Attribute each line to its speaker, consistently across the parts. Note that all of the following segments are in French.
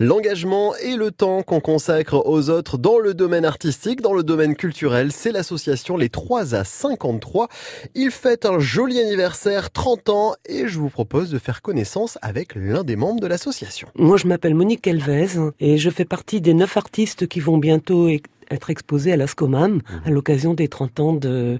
Speaker 1: L'engagement et le temps qu'on consacre aux autres dans le domaine artistique, dans le domaine culturel, c'est l'association Les 3 à 53. Il fête un joli anniversaire, 30 ans, et je vous propose de faire connaissance avec l'un des membres de l'association.
Speaker 2: Moi, je m'appelle Monique Elvez et je fais partie des neuf artistes qui vont bientôt être exposés à l'ASCOMAM mmh. à l'occasion des 30 ans de,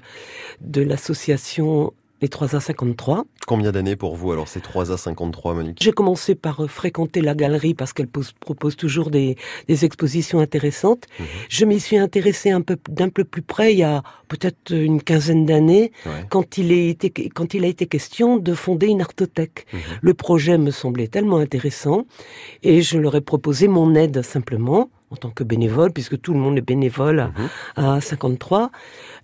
Speaker 2: de l'association les 3A53.
Speaker 1: Combien d'années pour vous alors ces 3A53, Monique?
Speaker 2: J'ai commencé par euh, fréquenter la galerie parce qu'elle propose toujours des, expositions intéressantes. Mhm. Je m'y suis intéressée un peu d'un peu plus près il y a peut-être une quinzaine d'années quand il a été quand il a été question de fonder une artothèque. Mhm. Le projet me semblait tellement intéressant et je leur ai proposé mon aide simplement en tant que bénévole, puisque tout le monde est bénévole à, à 53.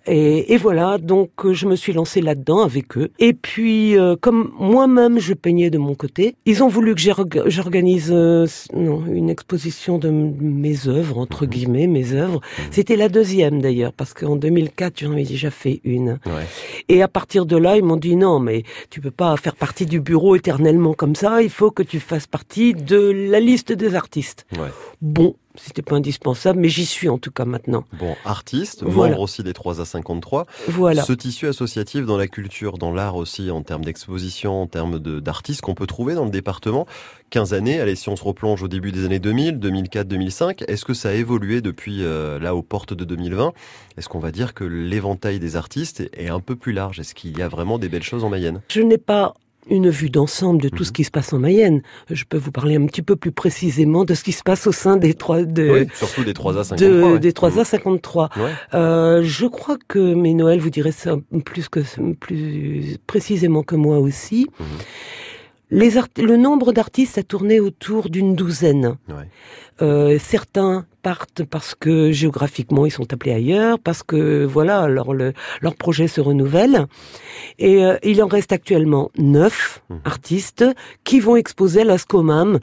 Speaker 2: Et, et, voilà, donc euh, je me suis lancée là-dedans avec eux. Et puis, euh, comme moi-même je peignais de mon côté, ils ont voulu que j'organise euh, une exposition de mes œuvres, entre mhm. guillemets, mes œuvres. Mhm. C'était la deuxième d'ailleurs, parce qu'en 2004, j'en avais déjà fait une. Ouais. Et à partir de là, ils m'ont dit non, mais tu peux pas faire partie du bureau éternellement comme ça, il faut que tu fasses partie de la liste des artistes. Ouais. Bon, c'était pas indispensable, mais j'y suis en tout cas maintenant.
Speaker 1: Bon, artiste, membre aussi des 3 à 53.
Speaker 2: Voilà.
Speaker 1: Ce tissu associatif dans la culture, dans l'art aussi, en termes d'exposition, en termes d'artistes qu'on peut trouver dans le département. 15 années, allez, si on se replonge au début des années 2000, 2004, 2005, est-ce que ça a évolué depuis euh, là aux portes de 2020 Est-ce qu'on va dire que l'éventail des artistes est un peu plus large? Est-ce qu'il y a vraiment des belles choses en Mayenne?
Speaker 2: Je n'ai pas une vue d'ensemble de tout ce mhm. qui se passe en Mayenne. Je peux vous parler un petit peu plus précisément de ce qui se passe au sein des trois
Speaker 1: de surtout des 3A53
Speaker 2: des 3A53. Mhm. Euh, je crois que mais Noël vous dirait ça plus que plus précisément que moi aussi. Mhm. Les le nombre d'artistes a tourné autour d'une douzaine. Euh, certains partent parce que géographiquement ils sont appelés ailleurs, parce que voilà leur le, leur projet se renouvelle. Et euh, il en reste actuellement neuf mmh. artistes qui vont exposer à la Scomam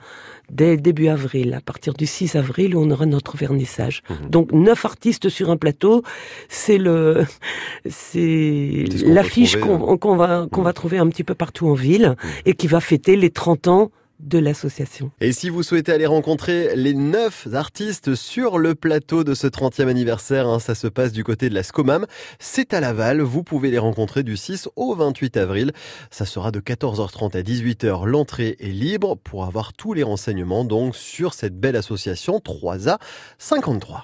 Speaker 2: dès début avril. À partir du 6 avril, on aura notre vernissage. Mmh. Donc neuf artistes sur un plateau, c'est le c'est l'affiche qu'on qu'on va qu'on va trouver un petit peu partout en ville et qui va fêter les 30 ans de l'association.
Speaker 1: Et si vous souhaitez aller rencontrer les neuf artistes sur le plateau de ce 30e anniversaire, hein, ça se passe du côté de la Scomam, c'est à Laval, vous pouvez les rencontrer du 6 au 28 avril. Ça sera de 14h30 à 18h, l'entrée est libre pour avoir tous les renseignements donc sur cette belle association 3A 53.